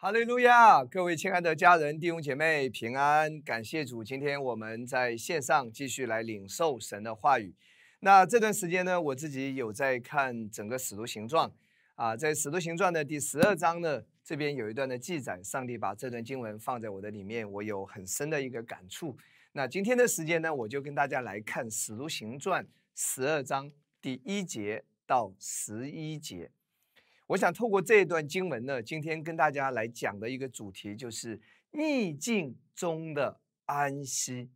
哈利路亚！各位亲爱的家人、弟兄姐妹平安，感谢主。今天我们在线上继续来领受神的话语。那这段时间呢，我自己有在看整个使徒行传啊，在使徒行传的第十二章呢，这边有一段的记载，上帝把这段经文放在我的里面，我有很深的一个感触。那今天的时间呢，我就跟大家来看使徒行传十二章第一节到十一节。我想透过这一段经文呢，今天跟大家来讲的一个主题就是逆境中的安息。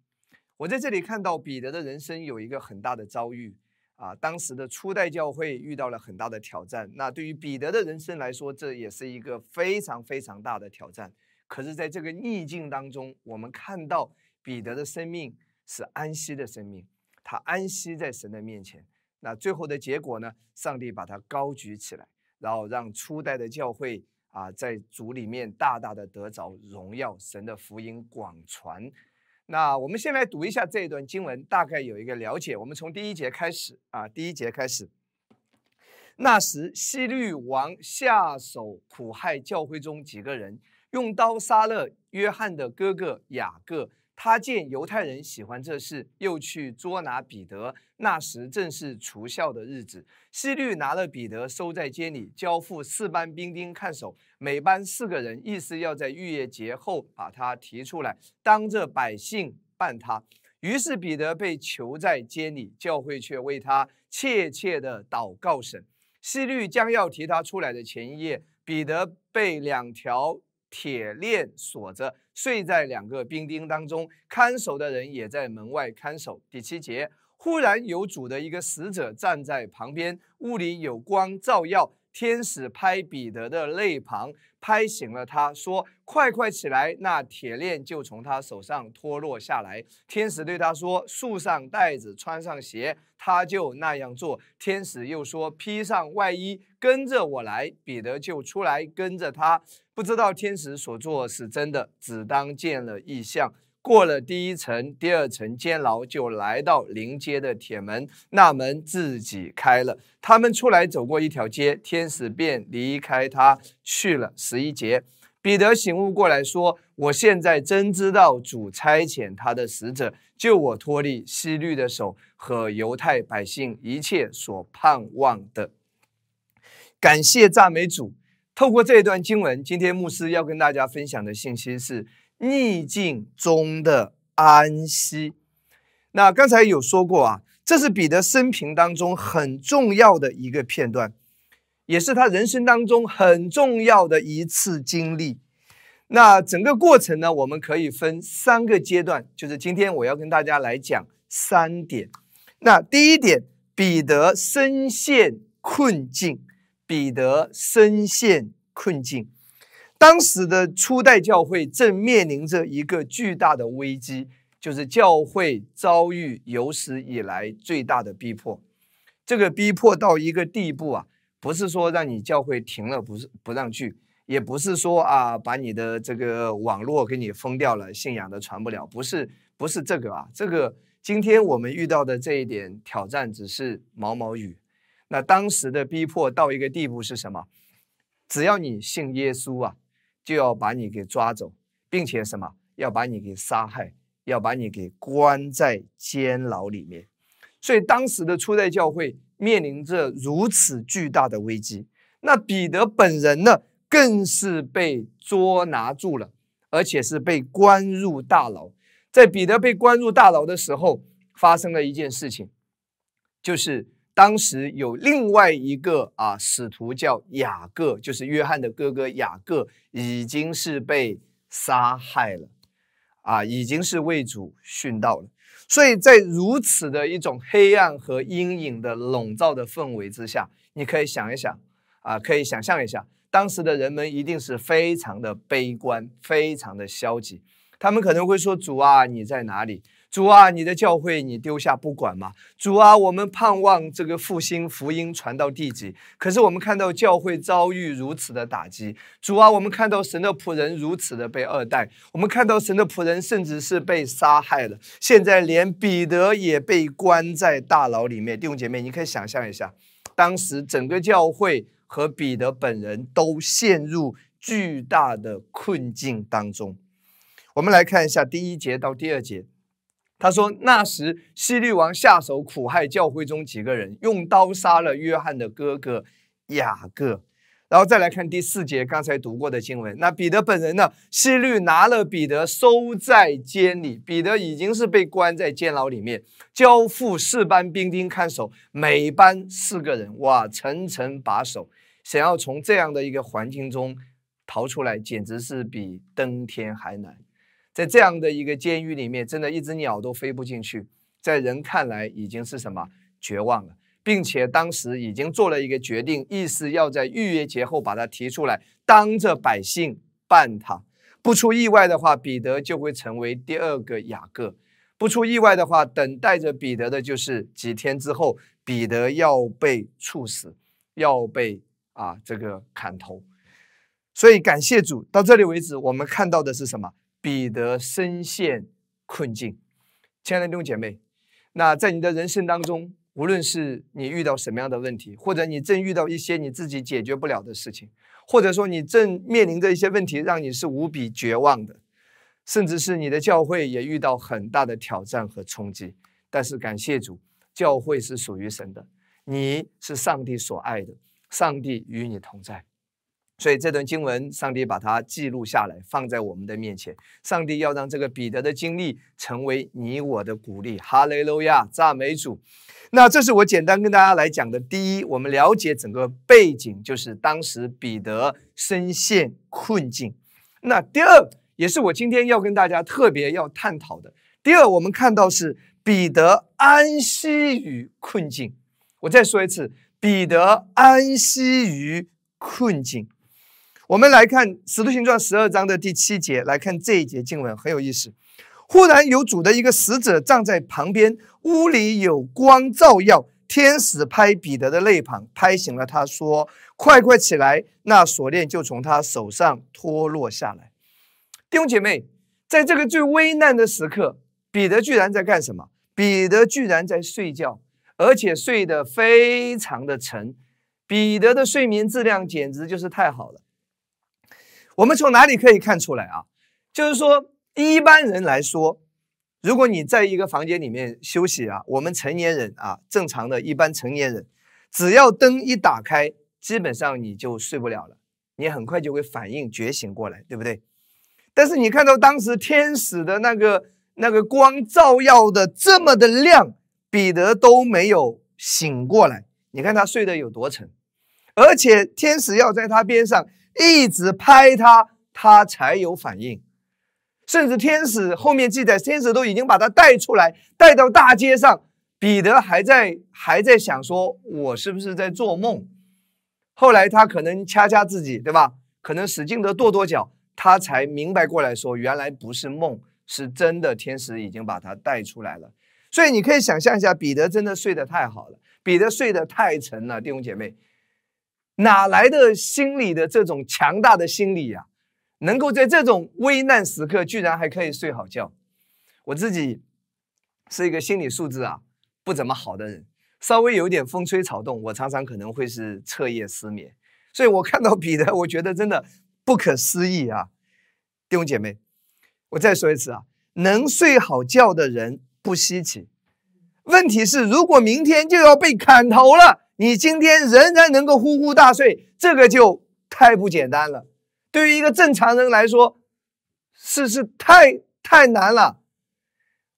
我在这里看到彼得的人生有一个很大的遭遇啊，当时的初代教会遇到了很大的挑战。那对于彼得的人生来说，这也是一个非常非常大的挑战。可是，在这个逆境当中，我们看到彼得的生命是安息的生命，他安息在神的面前。那最后的结果呢？上帝把他高举起来。然后让初代的教会啊，在主里面大大的得着荣耀，神的福音广传。那我们先来读一下这一段经文，大概有一个了解。我们从第一节开始啊，第一节开始。那时西律王下手苦害教会中几个人，用刀杀了约翰的哥哥雅各。他见犹太人喜欢这事，又去捉拿彼得。那时正是除孝的日子。希律拿了彼得，收在监里，交付四班兵丁看守，每班四个人，意思要在逾越节后把他提出来，当着百姓办他。于是彼得被囚在监里，教会却为他切切的祷告神。希律将要提他出来的前一夜，彼得被两条。铁链锁着，睡在两个兵丁当中，看守的人也在门外看守。第七节，忽然有主的一个使者站在旁边，屋里有光照耀。天使拍彼得的肋旁，拍醒了他，说：“快快起来！”那铁链就从他手上脱落下来。天使对他说：“束上带子，穿上鞋。”他就那样做。天使又说：“披上外衣，跟着我来。”彼得就出来跟着他。不知道天使所做是真的，只当见了异象。过了第一层、第二层监牢，就来到临街的铁门，那门自己开了。他们出来走过一条街，天使便离开他去了。十一节，彼得醒悟过来说：“我现在真知道主差遣他的使者救我脱离西律的手和犹太百姓一切所盼望的。”感谢赞美主。透过这一段经文，今天牧师要跟大家分享的信息是。逆境中的安息。那刚才有说过啊，这是彼得生平当中很重要的一个片段，也是他人生当中很重要的一次经历。那整个过程呢，我们可以分三个阶段，就是今天我要跟大家来讲三点。那第一点，彼得深陷困境，彼得深陷困境。当时的初代教会正面临着一个巨大的危机，就是教会遭遇有史以来最大的逼迫。这个逼迫到一个地步啊，不是说让你教会停了，不是不让去，也不是说啊把你的这个网络给你封掉了，信仰的传不了，不是不是这个啊。这个今天我们遇到的这一点挑战只是毛毛雨。那当时的逼迫到一个地步是什么？只要你信耶稣啊。就要把你给抓走，并且什么要把你给杀害，要把你给关在监牢里面。所以当时的初代教会面临着如此巨大的危机。那彼得本人呢，更是被捉拿住了，而且是被关入大牢。在彼得被关入大牢的时候，发生了一件事情，就是。当时有另外一个啊使徒叫雅各，就是约翰的哥哥雅各，已经是被杀害了，啊，已经是为主殉道了。所以在如此的一种黑暗和阴影的笼罩的氛围之下，你可以想一想，啊，可以想象一下，当时的人们一定是非常的悲观，非常的消极，他们可能会说：“主啊，你在哪里？”主啊，你的教会你丢下不管吗？主啊，我们盼望这个复兴福音传到地极，可是我们看到教会遭遇如此的打击。主啊，我们看到神的仆人如此的被二代，我们看到神的仆人甚至是被杀害了。现在连彼得也被关在大牢里面。弟兄姐妹，你可以想象一下，当时整个教会和彼得本人都陷入巨大的困境当中。我们来看一下第一节到第二节，他说：“那时希律王下手苦害教会中几个人，用刀杀了约翰的哥哥雅各。”然后再来看第四节，刚才读过的经文。那彼得本人呢？希律拿了彼得收在监里，彼得已经是被关在监牢里面，交付四班兵丁看守，每班四个人，哇，层层把守，想要从这样的一个环境中逃出来，简直是比登天还难。在这样的一个监狱里面，真的一只鸟都飞不进去，在人看来已经是什么绝望了。并且当时已经做了一个决定，意思要在逾越节后把它提出来，当着百姓办他。不出意外的话，彼得就会成为第二个雅各。不出意外的话，等待着彼得的就是几天之后，彼得要被处死，要被啊这个砍头。所以感谢主，到这里为止，我们看到的是什么？彼得深陷困境。亲爱的弟兄姐妹，那在你的人生当中。无论是你遇到什么样的问题，或者你正遇到一些你自己解决不了的事情，或者说你正面临着一些问题，让你是无比绝望的，甚至是你的教会也遇到很大的挑战和冲击。但是感谢主，教会是属于神的，你是上帝所爱的，上帝与你同在。所以这段经文，上帝把它记录下来，放在我们的面前。上帝要让这个彼得的经历成为你我的鼓励。哈雷路亚，赞美主。那这是我简单跟大家来讲的。第一，我们了解整个背景，就是当时彼得深陷困境。那第二，也是我今天要跟大家特别要探讨的。第二，我们看到是彼得安息于困境。我再说一次，彼得安息于困境。我们来看《使徒行传》十二章的第七节，来看这一节经文很有意思。忽然有主的一个使者站在旁边，屋里有光照耀，天使拍彼得的肋旁，拍醒了他，说：“快快起来！”那锁链就从他手上脱落下来。弟兄姐妹，在这个最危难的时刻，彼得居然在干什么？彼得居然在睡觉，而且睡得非常的沉。彼得的睡眠质量简直就是太好了。我们从哪里可以看出来啊？就是说，一般人来说，如果你在一个房间里面休息啊，我们成年人啊，正常的一般成年人，只要灯一打开，基本上你就睡不了了，你很快就会反应觉醒过来，对不对？但是你看到当时天使的那个那个光照耀的这么的亮，彼得都没有醒过来，你看他睡得有多沉，而且天使要在他边上。一直拍他，他才有反应。甚至天使后面记载，天使都已经把他带出来，带到大街上。彼得还在还在想说：“我是不是在做梦？”后来他可能掐掐自己，对吧？可能使劲的跺跺脚，他才明白过来说：“原来不是梦，是真的。”天使已经把他带出来了。所以你可以想象一下，彼得真的睡得太好了，彼得睡得太沉了，弟兄姐妹。哪来的心理的这种强大的心理呀？能够在这种危难时刻，居然还可以睡好觉。我自己是一个心理素质啊不怎么好的人，稍微有点风吹草动，我常常可能会是彻夜失眠。所以我看到彼得，我觉得真的不可思议啊！弟兄姐妹，我再说一次啊，能睡好觉的人不稀奇。问题是，如果明天就要被砍头了。你今天仍然能够呼呼大睡，这个就太不简单了。对于一个正常人来说，是是太太难了。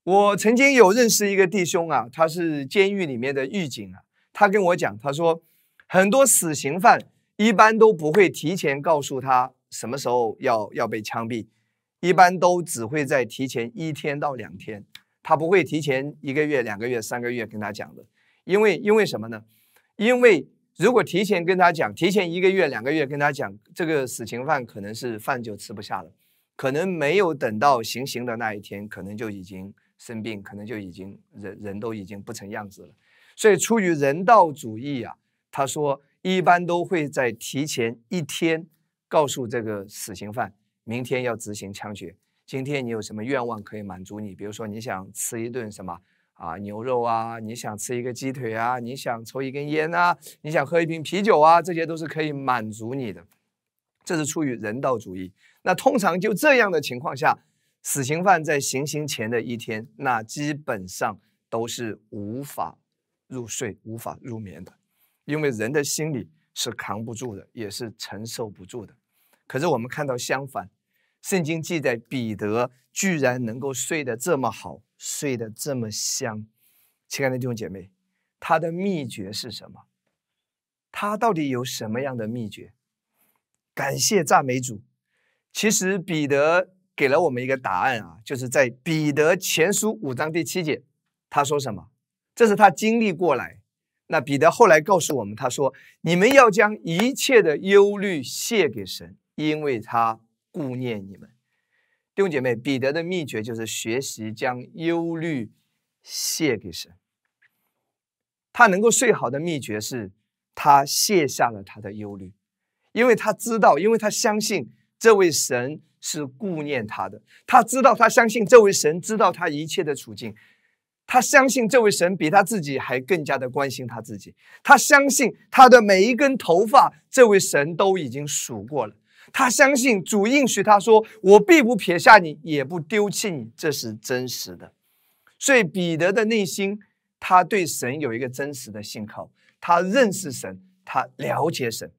我曾经有认识一个弟兄啊，他是监狱里面的狱警啊。他跟我讲，他说很多死刑犯一般都不会提前告诉他什么时候要要被枪毙，一般都只会在提前一天到两天，他不会提前一个月、两个月、三个月跟他讲的，因为因为什么呢？因为如果提前跟他讲，提前一个月、两个月跟他讲，这个死刑犯可能是饭就吃不下了，可能没有等到行刑的那一天，可能就已经生病，可能就已经人人都已经不成样子了。所以出于人道主义啊，他说一般都会在提前一天告诉这个死刑犯，明天要执行枪决，今天你有什么愿望可以满足你？比如说你想吃一顿什么？啊，牛肉啊，你想吃一个鸡腿啊，你想抽一根烟啊，你想喝一瓶啤酒啊，这些都是可以满足你的。这是出于人道主义。那通常就这样的情况下，死刑犯在行刑前的一天，那基本上都是无法入睡、无法入眠的，因为人的心理是扛不住的，也是承受不住的。可是我们看到相反，圣经记载彼得居然能够睡得这么好，睡得这么香。亲爱的弟兄姐妹，他的秘诀是什么？他到底有什么样的秘诀？感谢赞美主。其实彼得给了我们一个答案啊，就是在彼得前书五章第七节，他说什么？这是他经历过来。那彼得后来告诉我们，他说：“你们要将一切的忧虑卸给神，因为他顾念你们。”弟兄姐妹，彼得的秘诀就是学习将忧虑卸给神。他能够睡好的秘诀是，他卸下了他的忧虑，因为他知道，因为他相信。这位神是顾念他的，他知道，他相信这位神知道他一切的处境，他相信这位神比他自己还更加的关心他自己，他相信他的每一根头发，这位神都已经数过了，他相信主应许他说：“我必不撇下你，也不丢弃你。”这是真实的。所以彼得的内心，他对神有一个真实的信靠，他认识神，他了解神。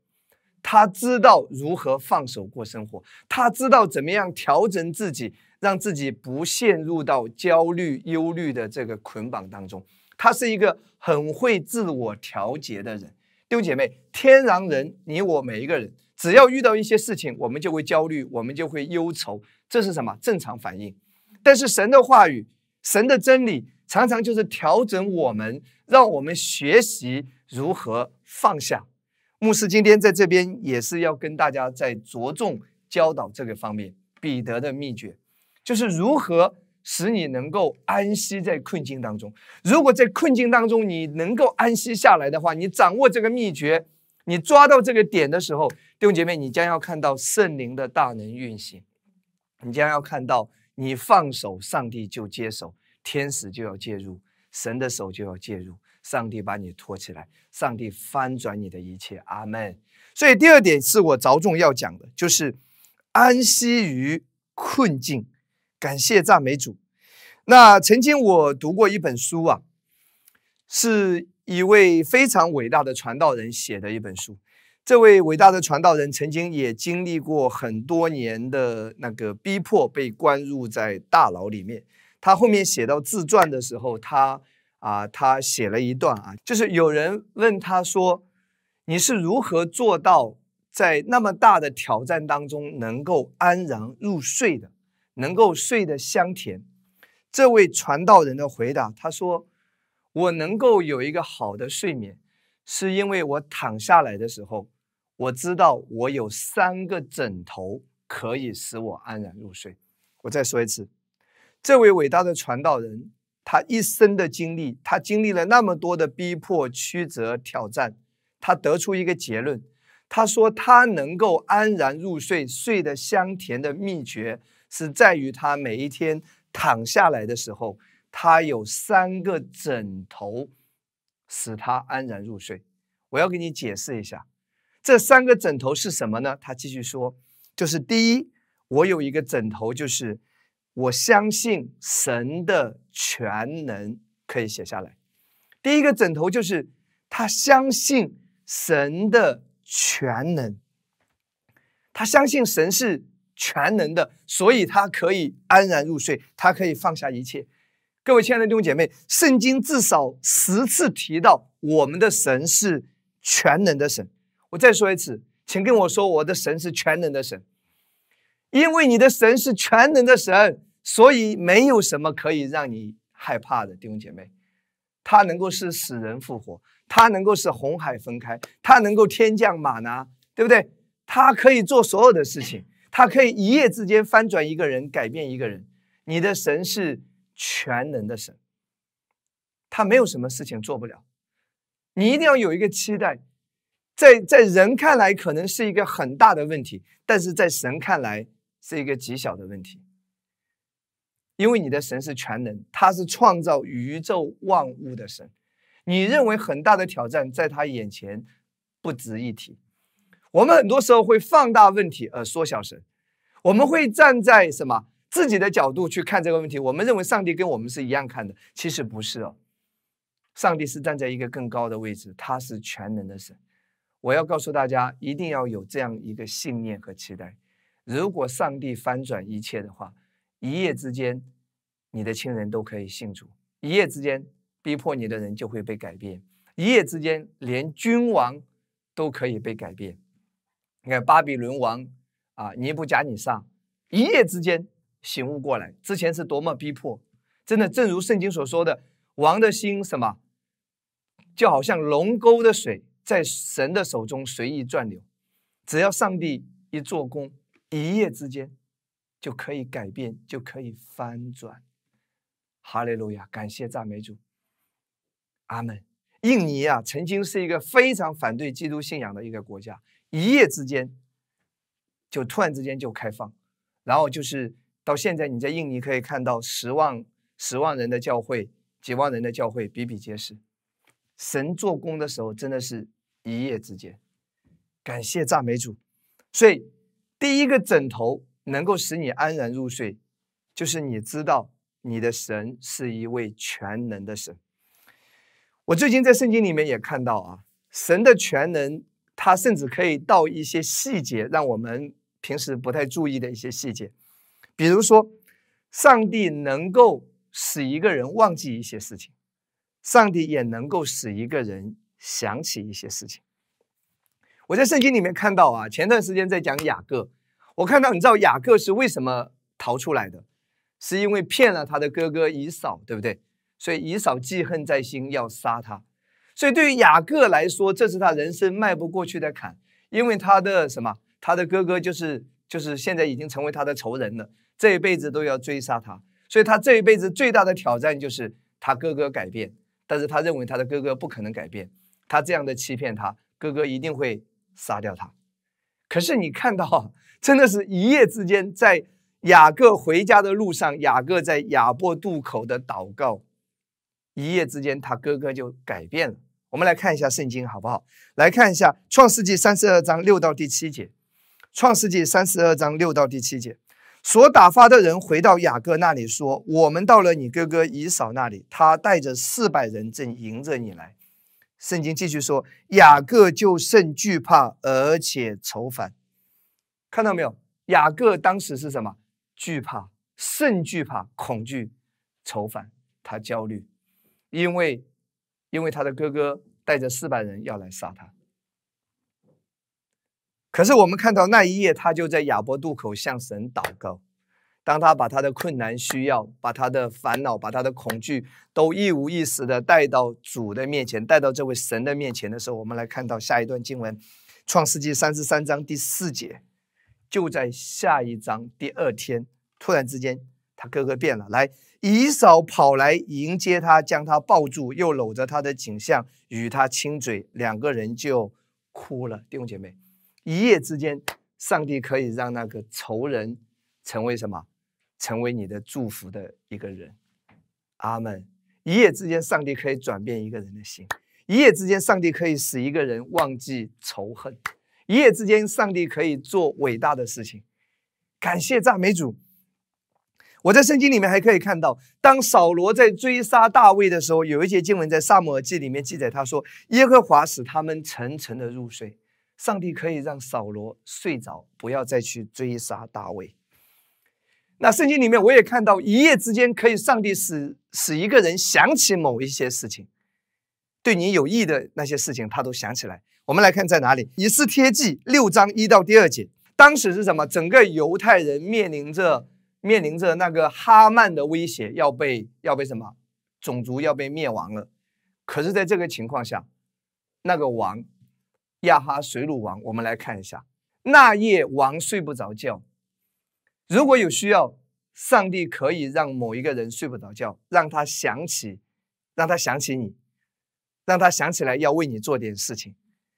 他知道如何放手过生活，他知道怎么样调整自己，让自己不陷入到焦虑、忧虑的这个捆绑当中。他是一个很会自我调节的人。弟兄姐妹，天然人，你我每一个人，只要遇到一些事情，我们就会焦虑，我们就会忧愁，这是什么正常反应？但是神的话语、神的真理，常常就是调整我们，让我们学习如何放下。牧师今天在这边也是要跟大家在着重教导这个方面，彼得的秘诀就是如何使你能够安息在困境当中。如果在困境当中你能够安息下来的话，你掌握这个秘诀，你抓到这个点的时候，弟兄姐妹，你将要看到圣灵的大能运行，你将要看到你放手，上帝就接手，天使就要介入，神的手就要介入。上帝把你托起来，上帝翻转你的一切，阿门。所以第二点是我着重要讲的，就是安息于困境，感谢赞美主。那曾经我读过一本书啊，是一位非常伟大的传道人写的一本书。这位伟大的传道人曾经也经历过很多年的那个逼迫，被关入在大牢里面。他后面写到自传的时候，他。啊，他写了一段啊，就是有人问他说：“你是如何做到在那么大的挑战当中能够安然入睡的，能够睡得香甜？”这位传道人的回答，他说：“我能够有一个好的睡眠，是因为我躺下来的时候，我知道我有三个枕头可以使我安然入睡。”我再说一次，这位伟大的传道人。他一生的经历，他经历了那么多的逼迫、曲折、挑战，他得出一个结论。他说，他能够安然入睡、睡得香甜的秘诀，是在于他每一天躺下来的时候，他有三个枕头使他安然入睡。我要给你解释一下，这三个枕头是什么呢？他继续说，就是第一，我有一个枕头，就是。我相信神的全能可以写下来。第一个枕头就是他相信神的全能，他相信神是全能的，所以他可以安然入睡，他可以放下一切。各位亲爱的弟兄姐妹，圣经至少十次提到我们的神是全能的神。我再说一次，请跟我说，我的神是全能的神。因为你的神是全能的神，所以没有什么可以让你害怕的，弟兄姐妹。他能够使死人复活，他能够使红海分开，他能够天降马拿，对不对？他可以做所有的事情，他可以一夜之间翻转一个人，改变一个人。你的神是全能的神，他没有什么事情做不了。你一定要有一个期待。在在人看来可能是一个很大的问题，但是在神看来是一个极小的问题，因为你的神是全能，他是创造宇宙万物的神。你认为很大的挑战，在他眼前不值一提。我们很多时候会放大问题而缩小神，我们会站在什么自己的角度去看这个问题，我们认为上帝跟我们是一样看的，其实不是哦。上帝是站在一个更高的位置，他是全能的神。我要告诉大家，一定要有这样一个信念和期待。如果上帝翻转一切的话，一夜之间，你的亲人都可以信主；一夜之间，逼迫你的人就会被改变；一夜之间，连君王都可以被改变。你看巴比伦王啊，尼布甲尼撒，一夜之间醒悟过来，之前是多么逼迫，真的，正如圣经所说的，王的心什么？就好像龙沟的水在神的手中随意转流，只要上帝一做工，一夜之间就可以改变，就可以翻转。哈利路亚，感谢赞美主，阿门。印尼啊，曾经是一个非常反对基督信仰的一个国家，一夜之间就突然之间就开放，然后就是到现在，你在印尼可以看到十万十万人的教会，几万人的教会比比皆是。神做工的时候，真的是一夜之间。感谢赞美主。所以，第一个枕头能够使你安然入睡，就是你知道你的神是一位全能的神。我最近在圣经里面也看到啊，神的全能，他甚至可以到一些细节，让我们平时不太注意的一些细节。比如说，上帝能够使一个人忘记一些事情。上帝也能够使一个人想起一些事情。我在圣经里面看到啊，前段时间在讲雅各，我看到你知道雅各是为什么逃出来的，是因为骗了他的哥哥以扫，对不对？所以以扫记恨在心，要杀他。所以对于雅各来说，这是他人生迈不过去的坎，因为他的什么？他的哥哥就是就是现在已经成为他的仇人了，这一辈子都要追杀他。所以他这一辈子最大的挑战就是他哥哥改变。但是他认为他的哥哥不可能改变，他这样的欺骗他，哥哥一定会杀掉他。可是你看到，真的是一夜之间，在雅各回家的路上，雅各在雅伯渡口的祷告，一夜之间他哥哥就改变了。我们来看一下圣经好不好？来看一下创世纪三十二章六到第七节，创世纪三十二章六到第七节。所打发的人回到雅各那里说：“我们到了你哥哥以扫那里，他带着四百人正迎着你来。”圣经继续说：“雅各就甚惧怕，而且愁烦。”看到没有？雅各当时是什么？惧怕，甚惧怕，恐惧，愁烦，他焦虑，因为因为他的哥哥带着四百人要来杀他。可是我们看到那一夜，他就在亚伯渡口向神祷告。当他把他的困难、需要、把他的烦恼、把他的恐惧，都一五一十的带到主的面前，带到这位神的面前的时候，我们来看到下一段经文，《创世纪三十三章第四节。就在下一章第二天，突然之间，他哥哥变了，来以扫跑来迎接他，将他抱住，又搂着他的颈项，与他亲嘴，两个人就哭了。弟兄姐妹。一夜之间，上帝可以让那个仇人成为什么？成为你的祝福的一个人。阿门。一夜之间，上帝可以转变一个人的心。一夜之间，上帝可以使一个人忘记仇恨。一夜之间，上帝可以做伟大的事情。感谢赞美主。我在圣经里面还可以看到，当扫罗在追杀大卫的时候，有一节经文在撒母耳记里面记载，他说：“耶和华使他们沉沉的入睡。”上帝可以让扫罗睡着，不要再去追杀大卫。那圣经里面我也看到，一夜之间可以上帝使使一个人想起某一些事情，对你有益的那些事情，他都想起来。我们来看在哪里，《以斯帖记》六章一到第二节。当时是什么？整个犹太人面临着面临着那个哈曼的威胁，要被要被什么种族要被灭亡了。可是，在这个情况下，那个王。亚哈水鲁王，我们来看一下。那夜王睡不着觉。如果有需要，上帝可以让某一个人睡不着觉，让他想起，让他想起你，让他想起来要为你做点事情。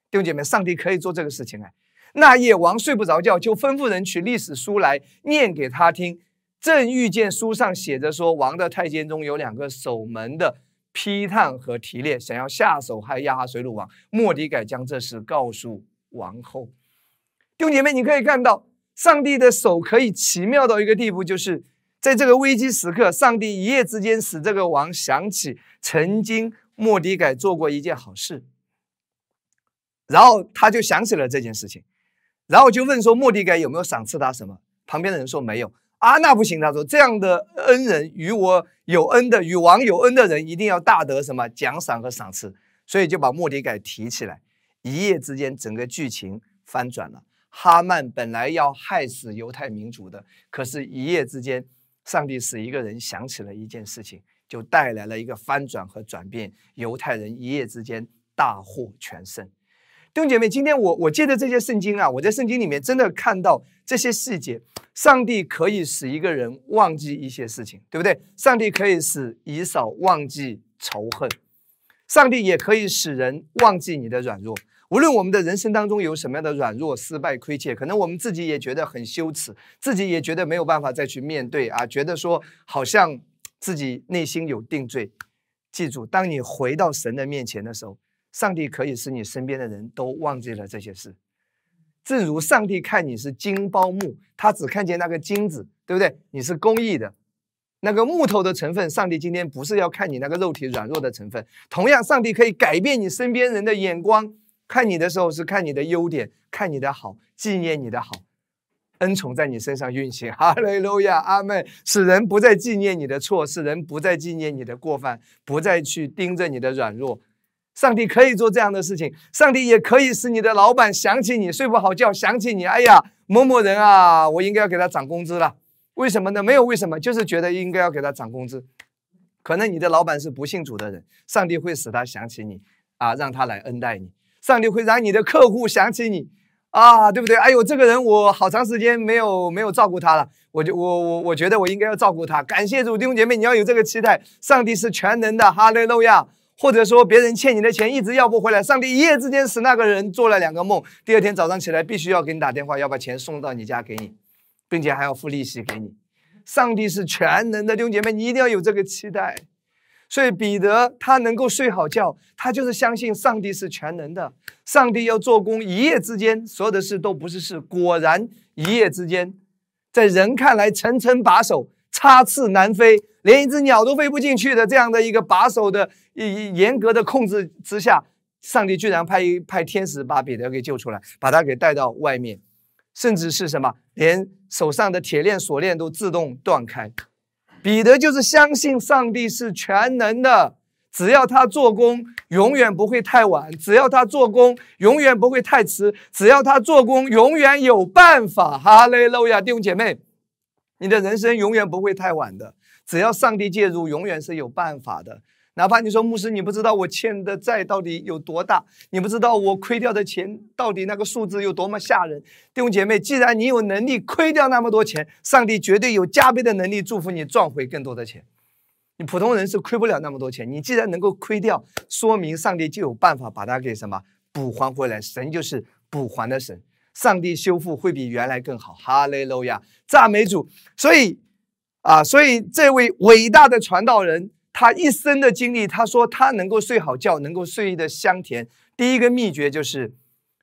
弟兄姐妹，上帝可以做这个事情哎。那夜王睡不着觉，就吩咐人取历史书来念给他听。正遇见书上写着说，王的太监中有两个守门的。批判和提炼，想要下手害亚哈水鲁王。莫迪改将这事告诉王后。弟兄姐妹，你可以看到，上帝的手可以奇妙到一个地步，就是在这个危机时刻，上帝一夜之间使这个王想起曾经莫迪改做过一件好事，然后他就想起了这件事情，然后就问说莫迪改有没有赏赐他什么？旁边的人说没有啊，那不行，他说这样的恩人与我有恩的与王有恩的人，一定要大得什么奖赏和赏赐，所以就把莫迪改提起来，一夜之间整个剧情翻转了。哈曼本来要害死犹太民族的，可是，一夜之间，上帝使一个人想起了一件事情，就带来了一个翻转和转变。犹太人一夜之间大获全胜。兄弟姐妹，今天我我借着这些圣经啊，我在圣经里面真的看到这些细节。上帝可以使一个人忘记一些事情，对不对？上帝可以使以扫忘记仇恨，上帝也可以使人忘记你的软弱。无论我们的人生当中有什么样的软弱、失败、亏欠，可能我们自己也觉得很羞耻，自己也觉得没有办法再去面对啊，觉得说好像自己内心有定罪。记住，当你回到神的面前的时候，上帝可以使你身边的人都忘记了这些事。正如上帝看你是金包木，他只看见那个金子，对不对？你是公益的，那个木头的成分，上帝今天不是要看你那个肉体软弱的成分。同样，上帝可以改变你身边人的眼光。看你的时候是看你的优点，看你的好，纪念你的好，恩宠在你身上运行。哈利路亚，阿门。使人不再纪念你的错，使人不再纪念你的过犯，不再去盯着你的软弱。上帝可以做这样的事情，上帝也可以使你的老板想起你，睡不好觉想起你。哎呀，某某人啊，我应该要给他涨工资了。为什么呢？没有为什么，就是觉得应该要给他涨工资。可能你的老板是不信主的人，上帝会使他想起你啊，让他来恩待你。上帝会让你的客户想起你啊，对不对？哎呦，这个人我好长时间没有没有照顾他了，我就我我我觉得我应该要照顾他。感谢主弟兄姐妹，你要有这个期待。上帝是全能的，哈利路亚。或者说别人欠你的钱一直要不回来，上帝一夜之间使那个人做了两个梦，第二天早上起来必须要给你打电话，要把钱送到你家给你，并且还要付利息给你。上帝是全能的，弟兄姐妹，你一定要有这个期待。所以彼得他能够睡好觉，他就是相信上帝是全能的。上帝要做工，一夜之间所有的事都不是事。果然一夜之间，在人看来层层把守，插翅难飞，连一只鸟都飞不进去的这样的一个把守的严格的控制之下，上帝居然派一派天使把彼得给救出来，把他给带到外面，甚至是什么，连手上的铁链锁链都自动断开。彼得就是相信上帝是全能的，只要他做工，永远不会太晚；只要他做工，永远不会太迟；只要他做工，永远有办法。哈利路亚，弟兄姐妹，你的人生永远不会太晚的，只要上帝介入，永远是有办法的。哪怕你说牧师，你不知道我欠的债到底有多大，你不知道我亏掉的钱到底那个数字有多么吓人。弟兄姐妹，既然你有能力亏掉那么多钱，上帝绝对有加倍的能力祝福你赚回更多的钱。你普通人是亏不了那么多钱，你既然能够亏掉，说明上帝就有办法把它给什么补还回来。神就是补还的神，上帝修复会比原来更好。哈利路亚，赞美主。所以啊，所以这位伟大的传道人。他一生的经历，他说他能够睡好觉，能够睡得香甜。第一个秘诀就是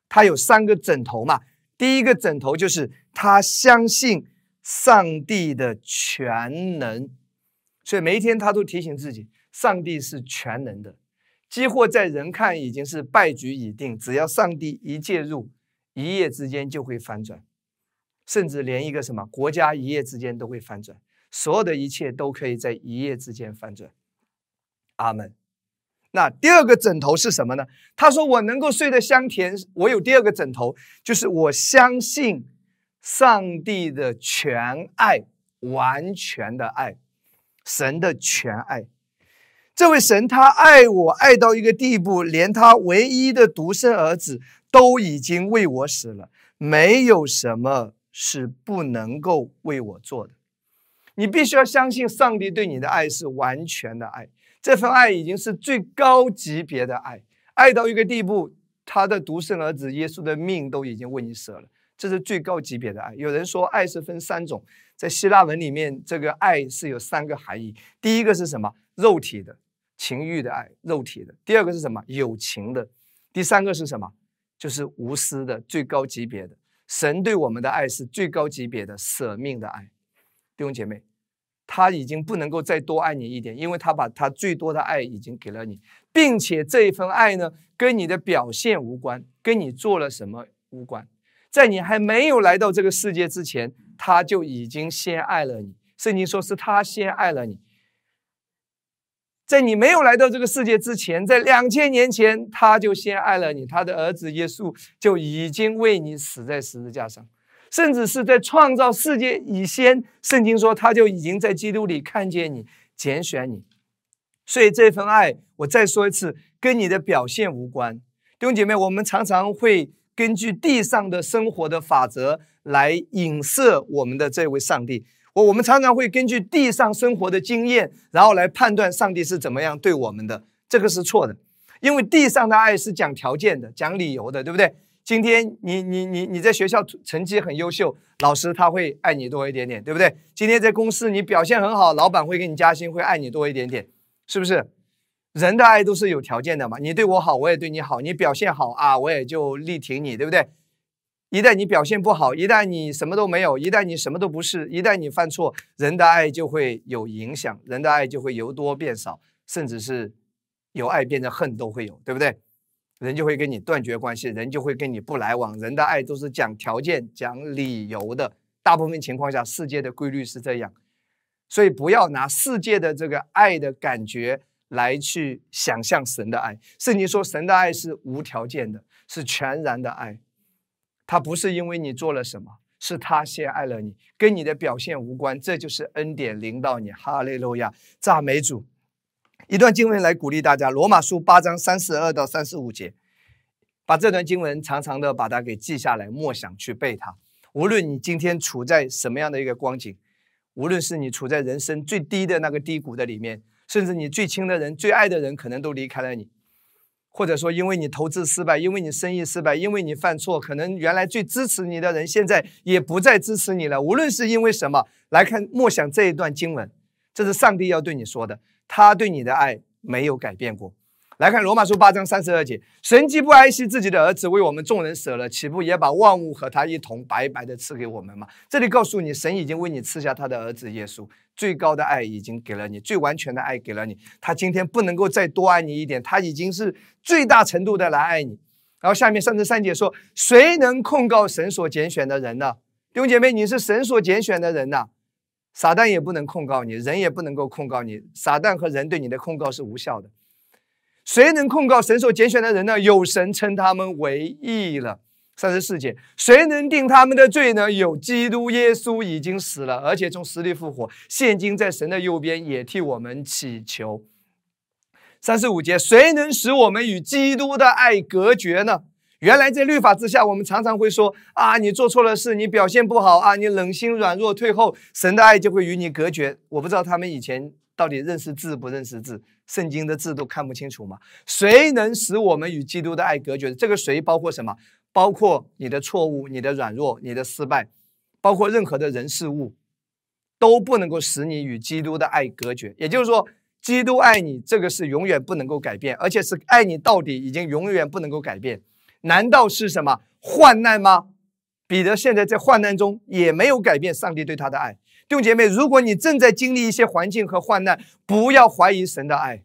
他有三个枕头嘛。第一个枕头就是他相信上帝的全能，所以每一天他都提醒自己，上帝是全能的。几乎在人看已经是败局已定，只要上帝一介入，一夜之间就会翻转，甚至连一个什么国家一夜之间都会翻转，所有的一切都可以在一夜之间翻转。阿门。那第二个枕头是什么呢？他说：“我能够睡得香甜。我有第二个枕头，就是我相信上帝的全爱，完全的爱，神的全爱。这位神他爱我爱到一个地步，连他唯一的独生儿子都已经为我死了。没有什么是不能够为我做的。你必须要相信上帝对你的爱是完全的爱。”这份爱已经是最高级别的爱，爱到一个地步，他的独生儿子耶稣的命都已经为你舍了，这是最高级别的爱。有人说，爱是分三种，在希腊文里面，这个爱是有三个含义。第一个是什么？肉体的情欲的爱，肉体的；第二个是什么？友情的；第三个是什么？就是无私的，最高级别的。神对我们的爱是最高级别的舍命的爱，弟兄姐妹，他已经不能够再多爱你一点，因为他把他最多的爱已经给了你，并且这一份爱呢，跟你的表现无关，跟你做了什么无关，在你还没有来到这个世界之前，他就已经先爱了你。圣经说是他先爱了你。在你没有来到这个世界之前，在两千年前，他就先爱了你。他的儿子耶稣就已经为你死在十字架上，甚至是在创造世界以前，圣经说他就已经在基督里看见你，拣选你。所以这份爱，我再说一次，跟你的表现无关。弟兄姐妹，我们常常会根据地上的生活的法则来影射我们的这位上帝。我我们常常会根据地上生活的经验，然后来判断上帝是怎么样对我们的，这个是错的。因为地上的爱是讲条件的，讲理由的，对不对？今天你你你你在学校成绩很优秀，老师他会爱你多一点点，对不对？今天在公司你表现很好，老板会给你加薪，会爱你多一点点，是不是？人的爱都是有条件的嘛，你对我好，我也对你好，你表现好啊，我也就力挺你，对不对？一旦你表现不好，一旦你什么都没有，一旦你什么都不是，一旦你犯错，人的爱就会有影响，人的爱就会由多变少，甚至是由爱变成恨都会有，对不对？人就会跟你断绝关系，人就会跟你不来往。人的爱都是讲条件、讲理由的，大部分情况下，世界的规律是这样。所以不要拿世界的这个爱的感觉来去想象神的爱。圣经说，神的爱是无条件的，是全然的爱。他不是因为你做了什么，是他先爱了你，跟你的表现无关，这就是恩典临到你。哈利路亚，赞美主！一段经文来鼓励大家，《罗马书》八章三十二到三十五节，把这段经文常常的把它给记下来，默想去背它。无论你今天处在什么样的一个光景，无论是你处在人生最低的那个低谷的里面，甚至你最亲的人、最爱的人可能都离开了你。或者说，因为你投资失败，因为你生意失败，因为你犯错，可能原来最支持你的人现在也不再支持你了。无论是因为什么，来看默想这一段经文，这是上帝要对你说的，他对你的爱没有改变过。来看罗马书八章三十二节，神既不爱惜自己的儿子，为我们众人舍了，岂不也把万物和他一同白白的赐给我们吗？这里告诉你，神已经为你赐下他的儿子耶稣，最高的爱已经给了你，最完全的爱给了你。他今天不能够再多爱你一点，他已经是最大程度的来爱你。然后下面三十三节说，谁能控告神所拣选的人呢？弟兄姐妹，你是神所拣选的人呐，撒旦也不能控告你，人也不能够控告你，撒旦和人对你的控告是无效的。谁能控告神所拣选的人呢？有神称他们为义了。三十四节，谁能定他们的罪呢？有基督耶稣已经死了，而且从死里复活，现今在神的右边，也替我们祈求。三十五节，谁能使我们与基督的爱隔绝呢？原来在律法之下，我们常常会说啊，你做错了事，你表现不好啊，你冷心软弱退后，神的爱就会与你隔绝。我不知道他们以前到底认识字不认识字。圣经的字都看不清楚吗？谁能使我们与基督的爱隔绝？这个“谁”包括什么？包括你的错误、你的软弱、你的失败，包括任何的人事物，都不能够使你与基督的爱隔绝。也就是说，基督爱你，这个是永远不能够改变，而且是爱你到底，已经永远不能够改变。难道是什么患难吗？彼得现在在患难中，也没有改变上帝对他的爱。弟兄姐妹，如果你正在经历一些环境和患难，不要怀疑神的爱。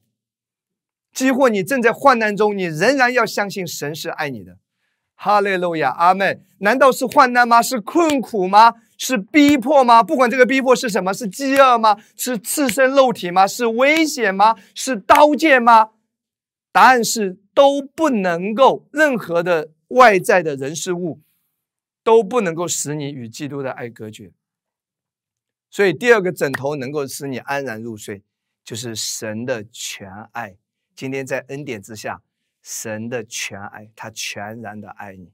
几乎你正在患难中，你仍然要相信神是爱你的。哈利路亚，阿门。难道是患难吗？是困苦吗？是逼迫吗？不管这个逼迫是什么，是饥饿吗？是赤身肉体吗？是危险吗？是刀剑吗？答案是都不能够，任何的外在的人事物都不能够使你与基督的爱隔绝。所以，第二个枕头能够使你安然入睡，就是神的全爱。今天在恩典之下，神的全爱，他全然的爱你。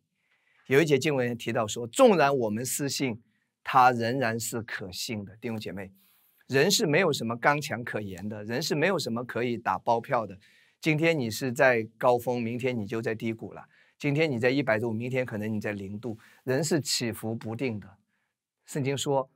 有一节经文提到说，纵然我们失信，他仍然是可信的。弟兄姐妹，人是没有什么刚强可言的，人是没有什么可以打包票的。今天你是在高峰，明天你就在低谷了。今天你在一百度，明天可能你在零度。人是起伏不定的。圣经说。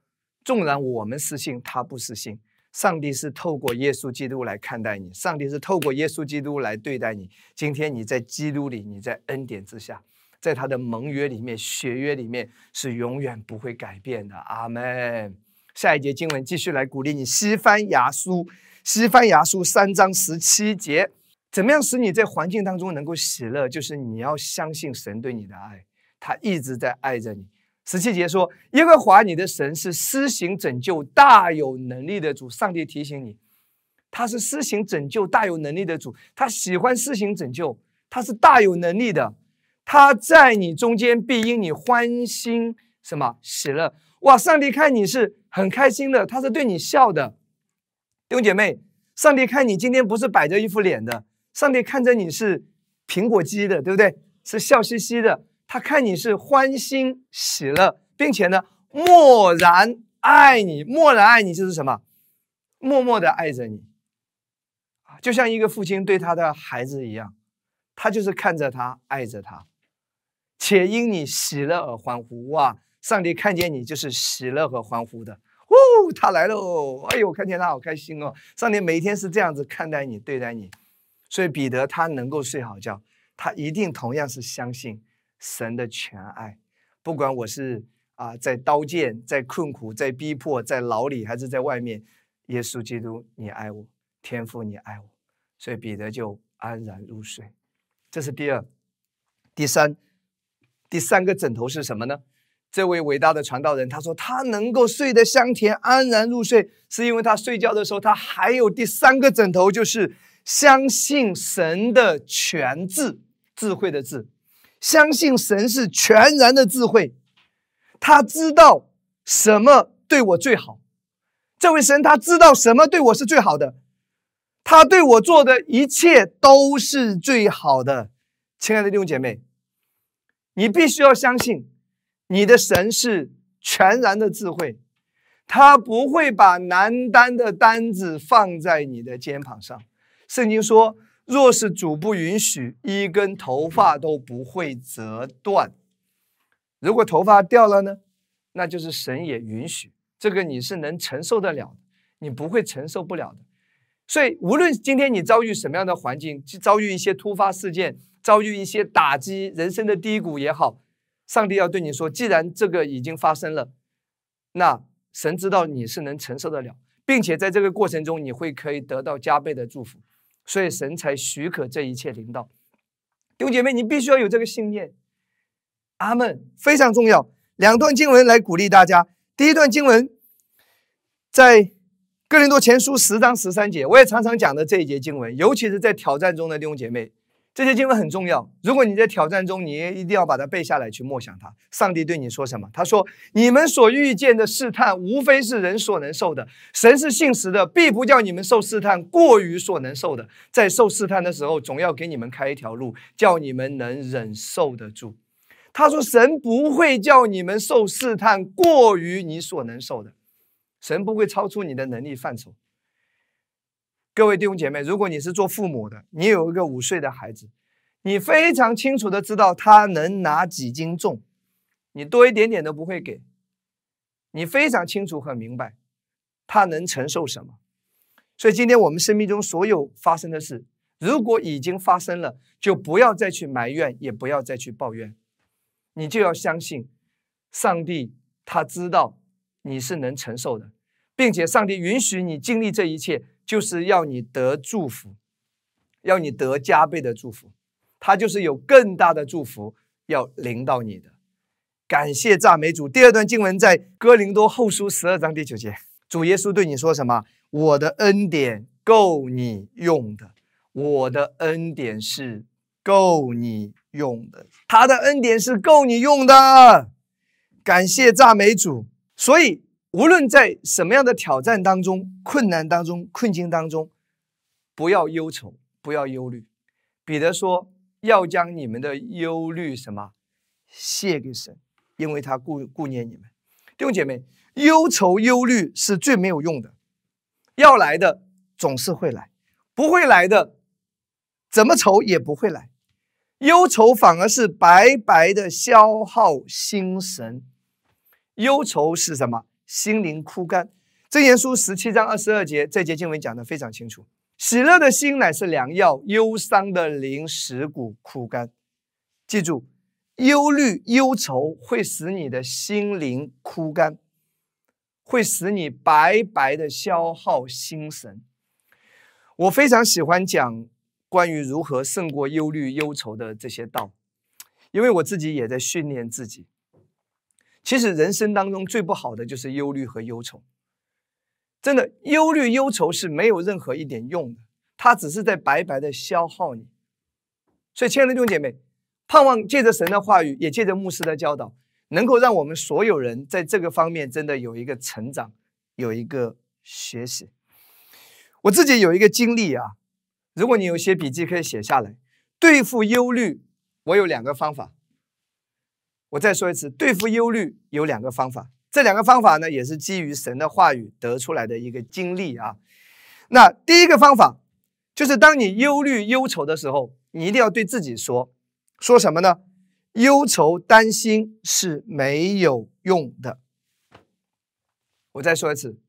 纵然我们失信，他不失信。上帝是透过耶稣基督来看待你，上帝是透过耶稣基督来对待你。今天你在基督里，你在恩典之下，在他的盟约里面、血约里面是永远不会改变的。阿门。下一节经文继续来鼓励你，《西番牙书》《西番牙书》三章十七节，怎么样使你在环境当中能够喜乐？就是你要相信神对你的爱，他一直在爱着你。十七节说：“耶和华你的神是施行拯救、大有能力的主。”上帝提醒你，他是施行拯救、大有能力的主。他喜欢施行拯救，他是大有能力的。他在你中间必因你欢心什么喜乐？哇！上帝看你是很开心的，他是对你笑的。弟兄姐妹，上帝看你今天不是摆着一副脸的，上帝看着你是苹果肌的，对不对？是笑嘻嘻的。他看你是欢欣喜乐，并且呢，默然爱你，默然爱你就是什么？默默的爱着你，就像一个父亲对他的孩子一样，他就是看着他，爱着他，且因你喜乐而欢呼。哇，上帝看见你就是喜乐和欢呼的。哦，他来了！哎呦，看见他好开心哦。上帝每天是这样子看待你，对待你，所以彼得他能够睡好觉，他一定同样是相信。神的全爱，不管我是啊在刀剑、在困苦、在逼迫、在牢里，还是在外面，耶稣基督，你爱我，天父你爱我，所以彼得就安然入睡。这是第二、第三、第三个枕头是什么呢？这位伟大的传道人他说，他能够睡得香甜、安然入睡，是因为他睡觉的时候，他还有第三个枕头，就是相信神的全智，智慧的智。相信神是全然的智慧，他知道什么对我最好。这位神他知道什么对我是最好的，他对我做的一切都是最好的。亲爱的弟兄姐妹，你必须要相信你的神是全然的智慧，他不会把难担的担子放在你的肩膀上。圣经说。若是主不允许，一根头发都不会折断。如果头发掉了呢？那就是神也允许。这个你是能承受得了，你不会承受不了的。所以，无论今天你遭遇什么样的环境，遭遇一些突发事件，遭遇一些打击、人生的低谷也好，上帝要对你说：既然这个已经发生了，那神知道你是能承受得了，并且在这个过程中，你会可以得到加倍的祝福。所以神才许可这一切领导弟兄姐妹，你必须要有这个信念。阿门，非常重要。两段经文来鼓励大家。第一段经文在哥林多前书十章十三节，我也常常讲的这一节经文，尤其是在挑战中的弟兄姐妹。这些经文很重要。如果你在挑战中，你也一定要把它背下来，去默想它。上帝对你说什么？他说：“你们所遇见的试探，无非是人所能受的。神是信实的，必不叫你们受试探过于所能受的。在受试探的时候，总要给你们开一条路，叫你们能忍受得住。”他说：“神不会叫你们受试探过于你所能受的，神不会超出你的能力范畴。”各位弟兄姐妹，如果你是做父母的，你有一个五岁的孩子，你非常清楚的知道他能拿几斤重，你多一点点都不会给，你非常清楚和明白他能承受什么。所以今天我们生命中所有发生的事，如果已经发生了，就不要再去埋怨，也不要再去抱怨，你就要相信上帝，他知道你是能承受的，并且上帝允许你经历这一切。就是要你得祝福，要你得加倍的祝福，他就是有更大的祝福要临到你的。感谢赞美主。第二段经文在哥林多后书十二章第九节，主耶稣对你说什么？我的恩典够你用的，我的恩典是够你用的，他的恩典是够你用的。感谢赞美主。所以。无论在什么样的挑战当中、困难当中、困境当中，不要忧愁，不要忧虑。彼得说：“要将你们的忧虑什么卸给神，因为他顾顾念你们。”弟兄姐妹，忧愁、忧虑是最没有用的。要来的总是会来，不会来的，怎么愁也不会来。忧愁反而是白白的消耗心神。忧愁是什么？心灵枯干，《箴言书》十七章二十二节，这节经文讲得非常清楚。喜乐的心乃是良药，忧伤的灵使骨枯干。记住，忧虑、忧愁会使你的心灵枯干，会使你白白的消耗心神。我非常喜欢讲关于如何胜过忧虑、忧愁的这些道，因为我自己也在训练自己。其实人生当中最不好的就是忧虑和忧愁，真的，忧虑、忧愁是没有任何一点用的，它只是在白白的消耗你。所以，亲爱的弟兄姐妹。盼望借着神的话语，也借着牧师的教导，能够让我们所有人在这个方面真的有一个成长，有一个学习。我自己有一个经历啊，如果你有写笔记，可以写下来。对付忧虑，我有两个方法。我再说一次，对付忧虑有两个方法。这两个方法呢，也是基于神的话语得出来的一个经历啊。那第一个方法，就是当你忧虑忧愁的时候，你一定要对自己说。说什么呢？忧愁担心是没有用的。我再说一次，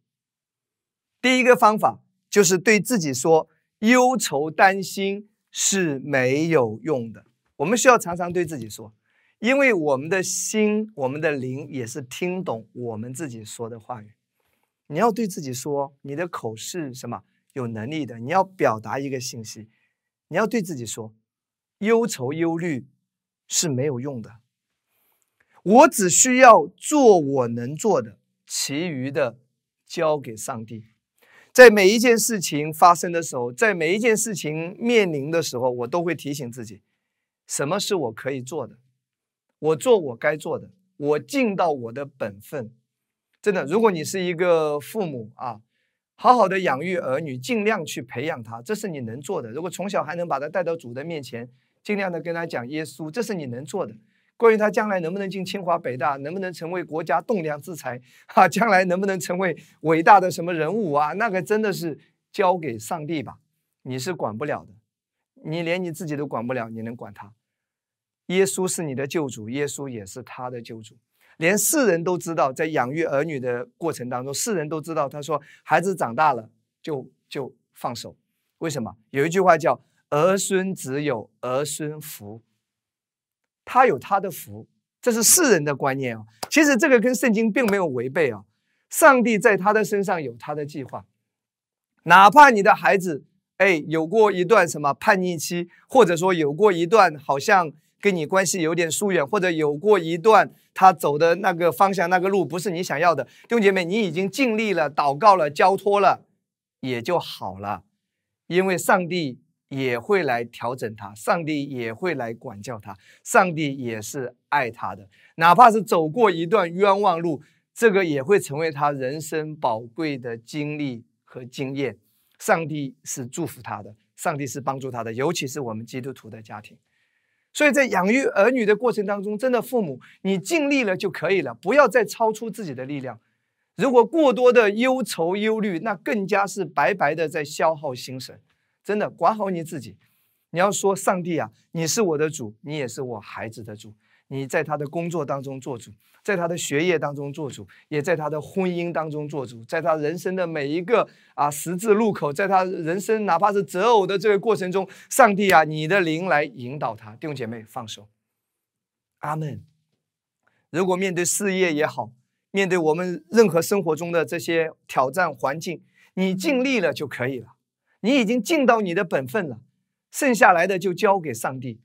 第一个方法就是对自己说：忧愁担心是没有用的。我们需要常常对自己说，因为我们的心、我们的灵也是听懂我们自己说的话语。你要对自己说，你的口是什么？有能力的。你要表达一个信息，你要对自己说。忧愁、忧虑是没有用的。我只需要做我能做的，其余的交给上帝。在每一件事情发生的时候，在每一件事情面临的时候，我都会提醒自己：什么是我可以做的？我做我该做的，我尽到我的本分。真的，如果你是一个父母啊。好好的养育儿女，尽量去培养他，这是你能做的。如果从小还能把他带到主的面前，尽量的跟他讲耶稣，这是你能做的。关于他将来能不能进清华北大，能不能成为国家栋梁之才，哈，将来能不能成为伟大的什么人物啊？那个真的是交给上帝吧，你是管不了的。你连你自己都管不了，你能管他？耶稣是你的救主，耶稣也是他的救主。连世人都知道，在养育儿女的过程当中，世人都知道。他说：“孩子长大了，就就放手。为什么？有一句话叫‘儿孙自有儿孙福’，他有他的福，这是世人的观念啊。其实这个跟圣经并没有违背啊。上帝在他的身上有他的计划，哪怕你的孩子哎有过一段什么叛逆期，或者说有过一段好像跟你关系有点疏远，或者有过一段。”他走的那个方向、那个路不是你想要的，弟兄姐妹，你已经尽力了、祷告了、交托了，也就好了。因为上帝也会来调整他，上帝也会来管教他，上帝也是爱他的。哪怕是走过一段冤枉路，这个也会成为他人生宝贵的经历和经验。上帝是祝福他的，上帝是帮助他的，尤其是我们基督徒的家庭。所以在养育儿女的过程当中，真的父母，你尽力了就可以了，不要再超出自己的力量。如果过多的忧愁忧虑，那更加是白白的在消耗心神。真的管好你自己，你要说上帝啊，你是我的主，你也是我孩子的主。你在他的工作当中做主，在他的学业当中做主，也在他的婚姻当中做主，在他人生的每一个啊十字路口，在他人生哪怕是择偶的这个过程中，上帝啊，你的灵来引导他。弟兄姐妹，放手，阿门。如果面对事业也好，面对我们任何生活中的这些挑战环境，你尽力了就可以了，你已经尽到你的本分了，剩下来的就交给上帝。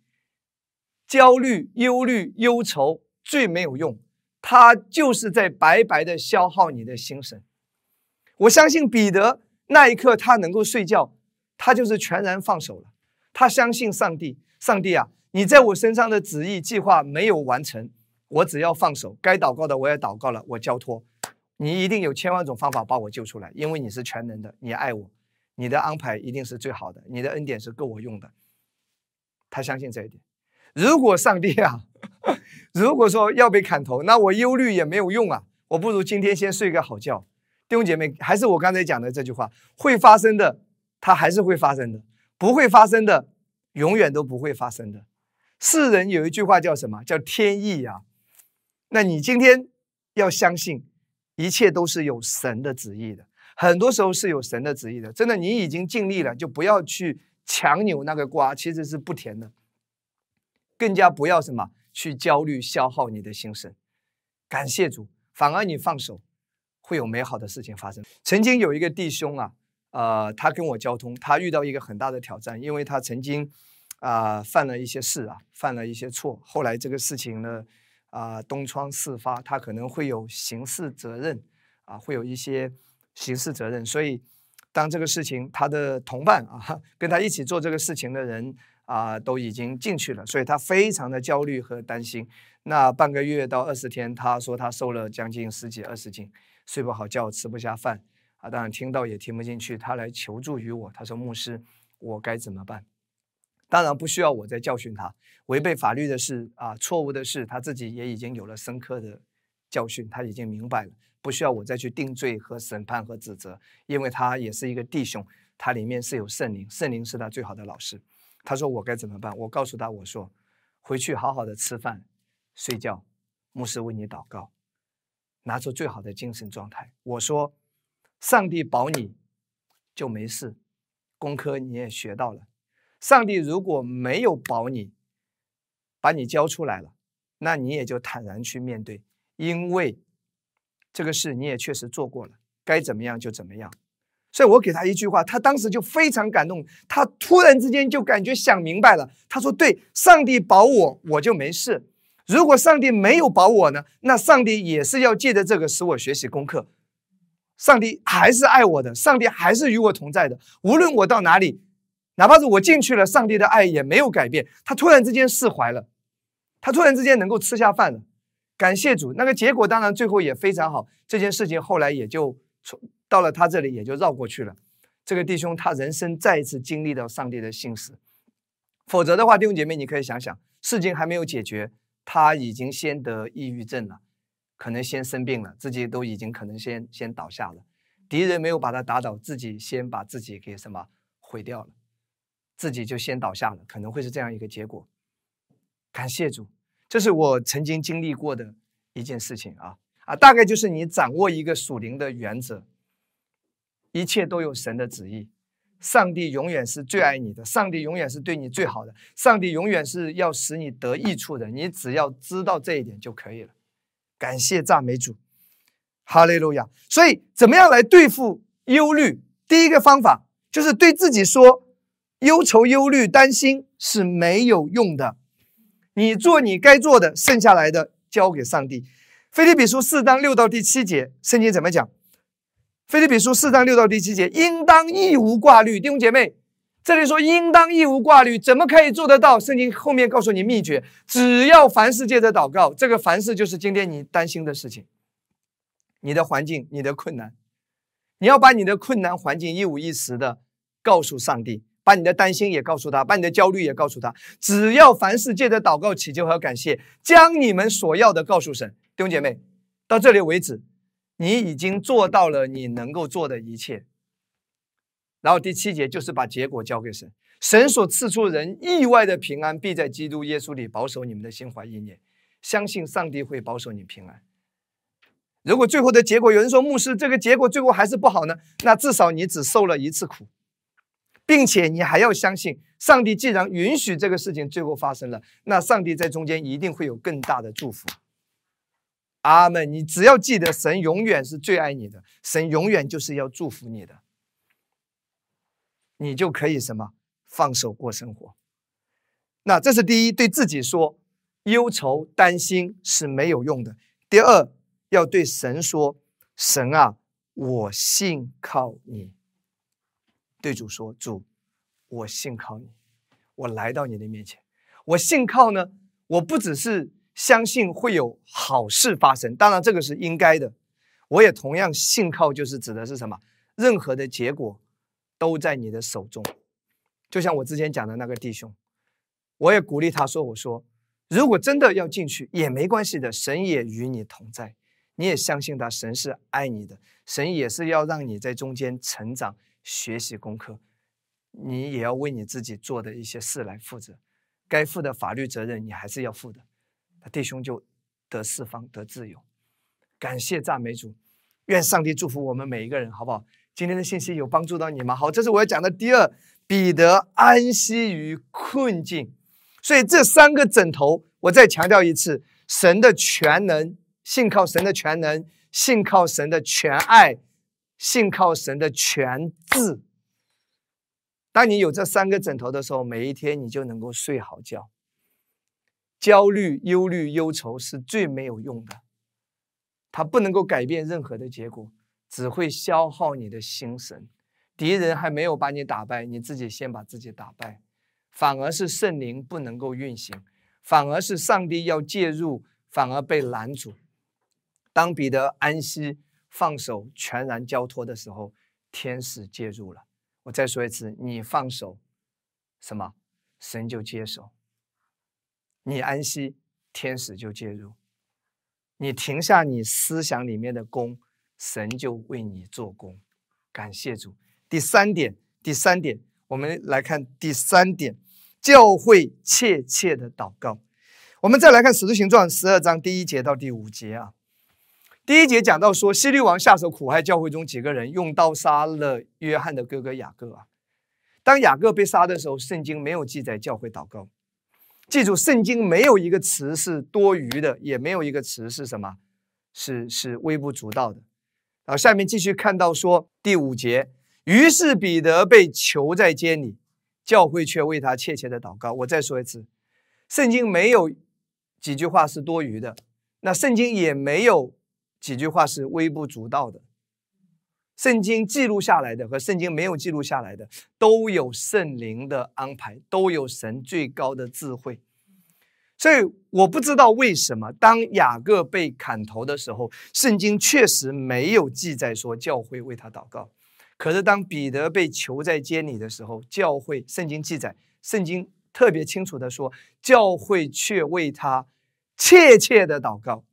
焦虑、忧虑、忧愁最没有用，它就是在白白的消耗你的心神。我相信彼得那一刻他能够睡觉，他就是全然放手了。他相信上帝，上帝啊，你在我身上的旨意计划没有完成，我只要放手，该祷告的我也祷告了，我交托，你一定有千万种方法把我救出来，因为你是全能的，你爱我，你的安排一定是最好的，你的恩典是够我用的。他相信这一点。如果上帝啊，如果说要被砍头，那我忧虑也没有用啊，我不如今天先睡个好觉。弟兄姐妹，还是我刚才讲的这句话，会发生的，它还是会发生的；不会发生的，永远都不会发生的。世人有一句话叫什么？叫天意啊。那你今天要相信，一切都是有神的旨意的。很多时候是有神的旨意的。真的，你已经尽力了，就不要去强扭那个瓜，其实是不甜的。更加不要什么去焦虑消耗你的心神。感谢主，反而你放手，会有美好的事情发生。曾经有一个弟兄啊，呃，他跟我交通，他遇到一个很大的挑战，因为他曾经啊犯了一些事啊，犯了一些错，后来这个事情呢啊东窗事发，他可能会有刑事责任啊，会有一些刑事责任，所以当这个事情他的同伴啊跟他一起做这个事情的人啊都已经进去了，所以他非常的焦虑和担心。那半个月到二十天，他说他瘦了将近十几二十斤，睡不好觉，吃不下饭啊！当然听到也听不进去，他来求助于我，他说：“牧师，我该怎么办？”当然不需要我再教训他，违背法律的事啊，错误的事，他自己也已经有了深刻的教训，他已经明白了，不需要我再去定罪和审判和指责，因为他也是一个弟兄，他里面是有圣灵，圣灵是他最好的老师。他说我该怎么办？我告诉他，我说回去好好的吃饭。睡觉，牧师为你祷告，拿出最好的精神状态。我说，上帝保你，就没事，功课你也学到了。上帝如果没有保你，把你交出来了，那你也就坦然去面对，因为这个事你也确实做过了，该怎么样就怎么样。所以我给他一句话，他当时就非常感动，他突然之间就感觉想明白了。他说：“对，上帝保我，我就没事。”如果上帝没有保我呢？那上帝也是要借着这个使我学习功课。上帝还是爱我的，上帝还是与我同在的。无论我到哪里，哪怕是我进去了，上帝的爱也没有改变。他突然之间释怀了，他突然之间能够吃下饭了。感谢主，那个结果当然最后也非常好。这件事情后来也就从到了他这里也就绕过去了。这个弟兄他人生再一次经历到上帝的信实。否则的话，弟兄姐妹，你可以想想，事情还没有解决。他已经先得抑郁症了，可能先生病了，自己都已经可能先先倒下了。敌人没有把他打倒，自己先把自己给什么毁掉了，自己就先倒下了，可能会是这样一个结果。感谢主，这是我曾经经历过的一件事情啊啊，大概就是你掌握一个属灵的原则，一切都有神的旨意。上帝永远是最爱你的，上帝永远是对你最好的，上帝永远是要使你得益处的。你只要知道这一点就可以了。感谢赞美主，哈利路亚。所以，怎么样来对付忧虑？第一个方法就是对自己说：忧愁、忧虑、担心是没有用的。你做你该做的，剩下来的交给上帝。菲利比书四章六到第七节，圣经怎么讲？菲利比书四章六到第七节，应当一无挂虑。弟兄姐妹，这里说应当一无挂虑，怎么可以做得到？圣经后面告诉你秘诀，只要凡事借着祷告，这个凡事就是今天你担心的事情，你的环境、你的困难，你要把你的困难环境一五一十的告诉上帝，把你的担心也告诉他，把你的焦虑也告诉他。只要凡事借着祷告、祈求和感谢，将你们所要的告诉神。弟兄姐妹，到这里为止。你已经做到了你能够做的一切，然后第七节就是把结果交给神，神所赐出人意外的平安，必在基督耶稣里保守你们的心怀意念，相信上帝会保守你平安。如果最后的结果有人说牧师这个结果最后还是不好呢，那至少你只受了一次苦，并且你还要相信上帝既然允许这个事情最后发生了，那上帝在中间一定会有更大的祝福。阿门！你只要记得，神永远是最爱你的，神永远就是要祝福你的，你就可以什么放手过生活。那这是第一，对自己说，忧愁担心是没有用的。第二，要对神说，神啊，我信靠你。对主说，主，我信靠你，我来到你的面前，我信靠呢，我不只是。相信会有好事发生，当然这个是应该的。我也同样信靠，就是指的是什么？任何的结果都在你的手中。就像我之前讲的那个弟兄，我也鼓励他说：“我说，如果真的要进去也没关系的，神也与你同在，你也相信他，神是爱你的，神也是要让你在中间成长、学习功课，你也要为你自己做的一些事来负责，该负的法律责任你还是要负的。”弟兄就得释放得自由，感谢赞美主，愿上帝祝福我们每一个人，好不好？今天的信息有帮助到你吗？好，这是我要讲的第二，彼得安息于困境，所以这三个枕头我再强调一次，神的全能，信靠神的全能，信靠神的全爱，信靠神的全智。当你有这三个枕头的时候，每一天你就能够睡好觉。焦虑、忧虑、忧愁是最没有用的，它不能够改变任何的结果，只会消耗你的心神。敌人还没有把你打败，你自己先把自己打败，反而是圣灵不能够运行，反而是上帝要介入，反而被拦阻。当彼得安息、放手、全然交托的时候，天使介入了。我再说一次，你放手，什么？神就接手。你安息，天使就介入；你停下你思想里面的功，神就为你做工。感谢主。第三点，第三点，我们来看第三点，教会切切的祷告。我们再来看《使徒行传》十二章第一节到第五节啊。第一节讲到说，希律王下手苦害教会中几个人，用刀杀了约翰的哥哥雅各啊。当雅各被杀的时候，圣经没有记载教会祷告。记住，圣经没有一个词是多余的，也没有一个词是什么，是是微不足道的。然后下面继续看到说第五节，于是彼得被囚在监里，教会却为他切切的祷告。我再说一次，圣经没有几句话是多余的，那圣经也没有几句话是微不足道的。圣经记录下来的和圣经没有记录下来的，都有圣灵的安排，都有神最高的智慧。所以我不知道为什么，当雅各被砍头的时候，圣经确实没有记载说教会为他祷告。可是当彼得被囚在监里的时候，教会圣经记载，圣经特别清楚的说，教会却为他切切的祷告，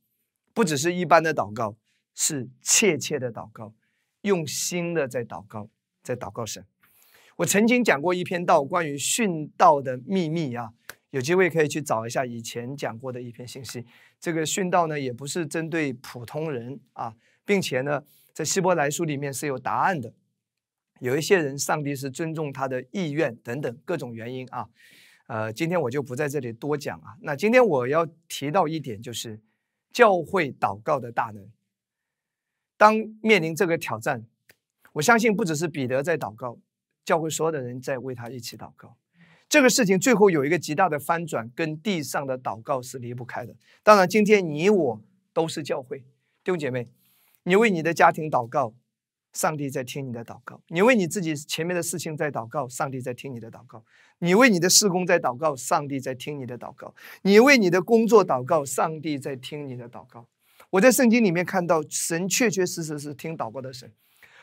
不只是一般的祷告，是切切的祷告。用心的在祷告，在祷告神。我曾经讲过一篇道，关于殉道的秘密啊，有机会可以去找一下以前讲过的一篇信息。这个殉道呢，也不是针对普通人啊，并且呢，在希伯来书里面是有答案的。有一些人，上帝是尊重他的意愿等等各种原因啊。呃，今天我就不在这里多讲啊。那今天我要提到一点，就是教会祷告的大能。当面临这个挑战，我相信不只是彼得在祷告，教会所有的人在为他一起祷告。这个事情最后有一个极大的翻转，跟地上的祷告是离不开的。当然，今天你我都是教会弟兄姐妹，你为你的家庭祷告，上帝在听你的祷告；你为你自己前面的事情在祷告，上帝在听你的祷告；你为你的事工在祷告，上帝在听你的祷告；你为你的工作祷告，上帝在听你的祷告。我在圣经里面看到，神确确实实是听祷告的神。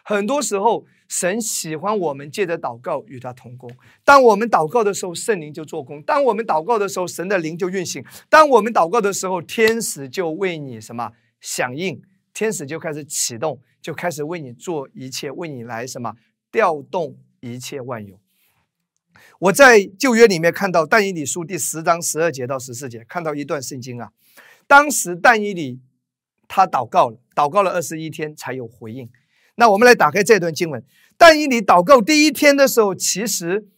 很多时候，神喜欢我们借着祷告与他同工。当我们祷告的时候，圣灵就做工；当我们祷告的时候，神的灵就运行；当我们祷告的时候，天使就为你什么响应，天使就开始启动，就开始为你做一切，为你来什么调动一切万有。我在旧约里面看到但以理书第十章十二节到十四节，看到一段圣经啊，当时但以理。他祷告了，祷告了二十一天才有回应。那我们来打开这段经文。但以理祷告第一天的时候，其实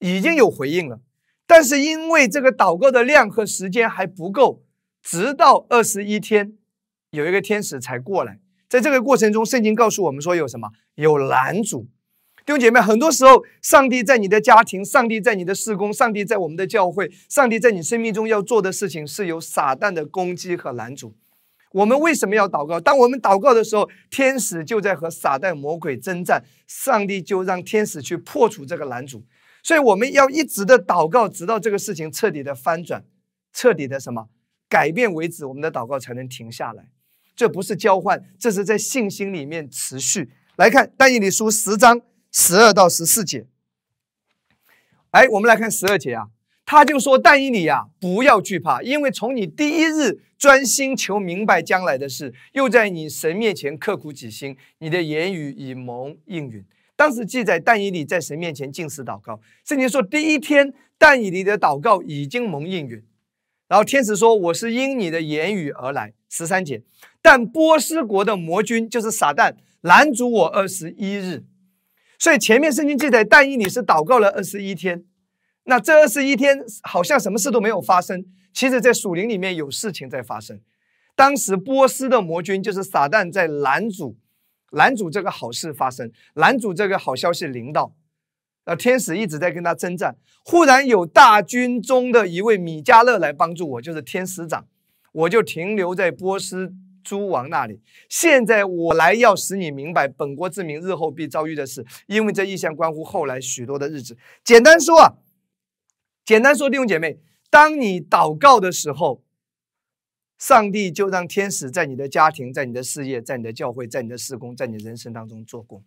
已经有回应了，但是因为这个祷告的量和时间还不够，直到二十一天，有一个天使才过来。在这个过程中，圣经告诉我们说有什么？有拦阻。弟兄姐妹，很多时候，上帝在你的家庭，上帝在你的事工，上帝在我们的教会，上帝在你生命中要做的事情，是有撒旦的攻击和拦阻。我们为什么要祷告？当我们祷告的时候，天使就在和撒旦魔鬼征战，上帝就让天使去破除这个拦阻。所以我们要一直的祷告，直到这个事情彻底的翻转、彻底的什么改变为止，我们的祷告才能停下来。这不是交换，这是在信心里面持续来看。但以理书十章十二到十四节。哎，我们来看十二节啊。他就说：“但以理呀，不要惧怕，因为从你第一日专心求明白将来的事，又在你神面前刻苦己心，你的言语已蒙应允。”当时记载，但以理在神面前进食祷告。圣经说，第一天但以理的祷告已经蒙应允。然后天使说：“我是因你的言语而来。”十三节，但波斯国的魔君就是撒旦拦阻我二十一日。所以前面圣经记载，但以理是祷告了二十一天。那这二十一天好像什么事都没有发生，其实，在属灵里面有事情在发生。当时波斯的魔君就是撒旦在拦阻，拦阻这个好事发生，拦阻这个好消息临到。呃，天使一直在跟他征战。忽然有大军中的一位米迦勒来帮助我，就是天使长，我就停留在波斯诸王那里。现在我来要使你明白本国之民日后必遭遇的事，因为这意象关乎后来许多的日子。简单说啊，简单说，弟兄姐妹，当你祷告的时候，上帝就让天使在你的家庭、在你的事业、在你的教会、在你的事工、在你人生当中做工。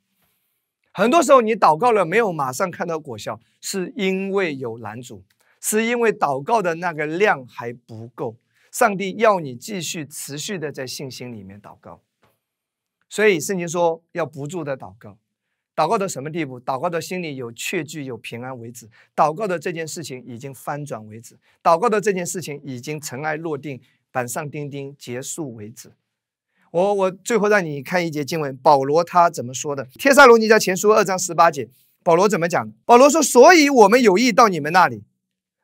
很多时候，你祷告了没有马上看到果效，是因为有拦阻，是因为祷告的那个量还不够。上帝要你继续持续的在信心里面祷告，所以圣经说要不住的祷告，祷告到什么地步？祷告到心里有确据、有平安为止；祷告的这件事情已经翻转为止；祷告的这件事情已经尘埃落定、板上钉钉结束为止。我我最后让你看一节经文，保罗他怎么说的？帖撒罗尼迦前书二章十八节，保罗怎么讲？保罗说：“所以我们有意到你们那里，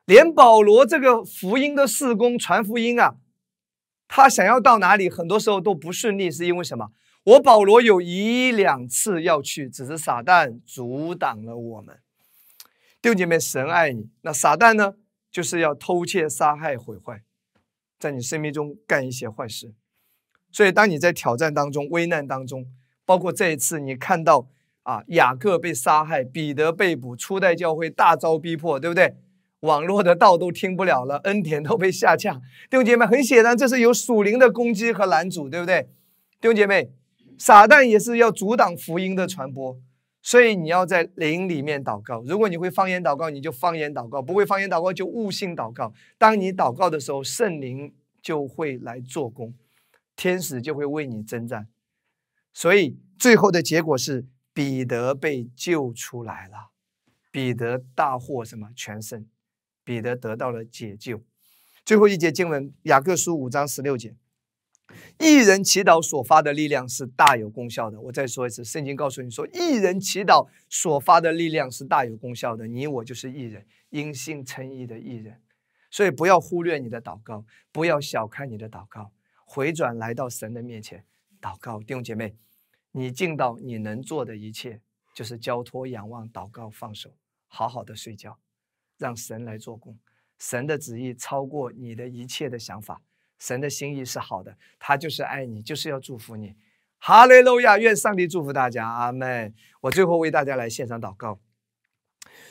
连保罗这个福音的事工传福音啊，他想要到哪里，很多时候都不顺利，是因为什么？我保罗有一两次要去，只是撒旦阻挡了我们。弟兄姐妹，神爱你，那撒旦呢，就是要偷窃、杀害、毁坏，在你生命中干一些坏事。”所以，当你在挑战当中、危难当中，包括这一次，你看到啊，雅各被杀害，彼得被捕，初代教会大遭逼迫，对不对？网络的道都听不了了，恩典都被下降。弟兄姐妹，很显然，这是有属灵的攻击和拦阻，对不对？弟兄姐妹，撒旦也是要阻挡福音的传播，所以你要在灵里面祷告。如果你会方言祷告，你就方言祷告；不会方言祷告，就悟性祷告。当你祷告的时候，圣灵就会来做工。天使就会为你征战，所以最后的结果是彼得被救出来了，彼得大获什么全胜，彼得得到了解救。最后一节经文，雅各书五章十六节，一人祈祷所发的力量是大有功效的。我再说一次，圣经告诉你说，一人祈祷所发的力量是大有功效的。你我就是一人，因信称义的一人，所以不要忽略你的祷告，不要小看你的祷告。回转来到神的面前祷告，弟兄姐妹，你尽到你能做的一切，就是交托、仰望、祷告、放手，好好的睡觉，让神来做工。神的旨意超过你的一切的想法，神的心意是好的，他就是爱你，就是要祝福你。哈利路亚！愿上帝祝福大家，阿门。我最后为大家来献上祷告。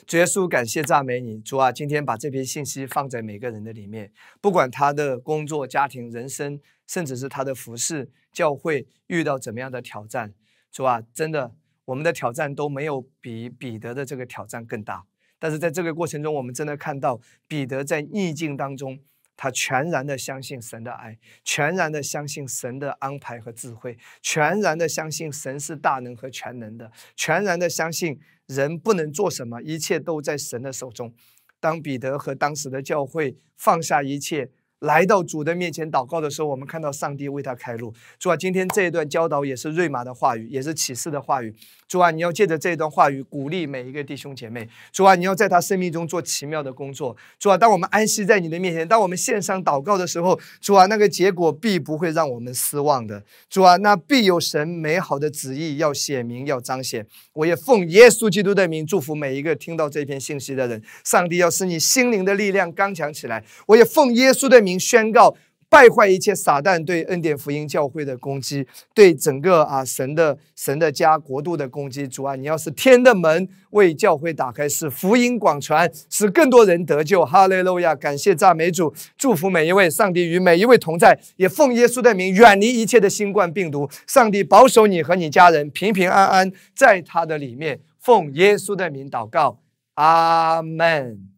主耶稣，感谢赞美你，主啊！今天把这篇信息放在每个人的里面，不管他的工作、家庭、人生，甚至是他的服饰、教会遇到怎么样的挑战，主啊！真的，我们的挑战都没有比彼得的这个挑战更大。但是在这个过程中，我们真的看到彼得在逆境当中，他全然的相信神的爱，全然的相信神的安排和智慧，全然的相信神是大能和全能的，全然的相信。人不能做什么，一切都在神的手中。当彼得和当时的教会放下一切。来到主的面前祷告的时候，我们看到上帝为他开路。主啊，今天这一段教导也是瑞玛的话语，也是启示的话语。主啊，你要借着这段话语鼓励每一个弟兄姐妹。主啊，你要在他生命中做奇妙的工作。主啊，当我们安息在你的面前，当我们献上祷告的时候，主啊，那个结果必不会让我们失望的。主啊，那必有神美好的旨意要显明，要彰显。我也奉耶稣基督的名祝福每一个听到这篇信息的人。上帝要使你心灵的力量刚强起来。我也奉耶稣的名。宣告败坏一切撒旦对恩典福音教会的攻击，对整个啊神的神的家国度的攻击。主啊，你要是天的门为教会打开，使福音广传，使更多人得救。哈利路亚！感谢赞美主，祝福每一位，上帝与每一位同在，也奉耶稣的名远离一切的新冠病毒。上帝保守你和你家人平平安安在他的里面。奉耶稣的名祷告，阿门。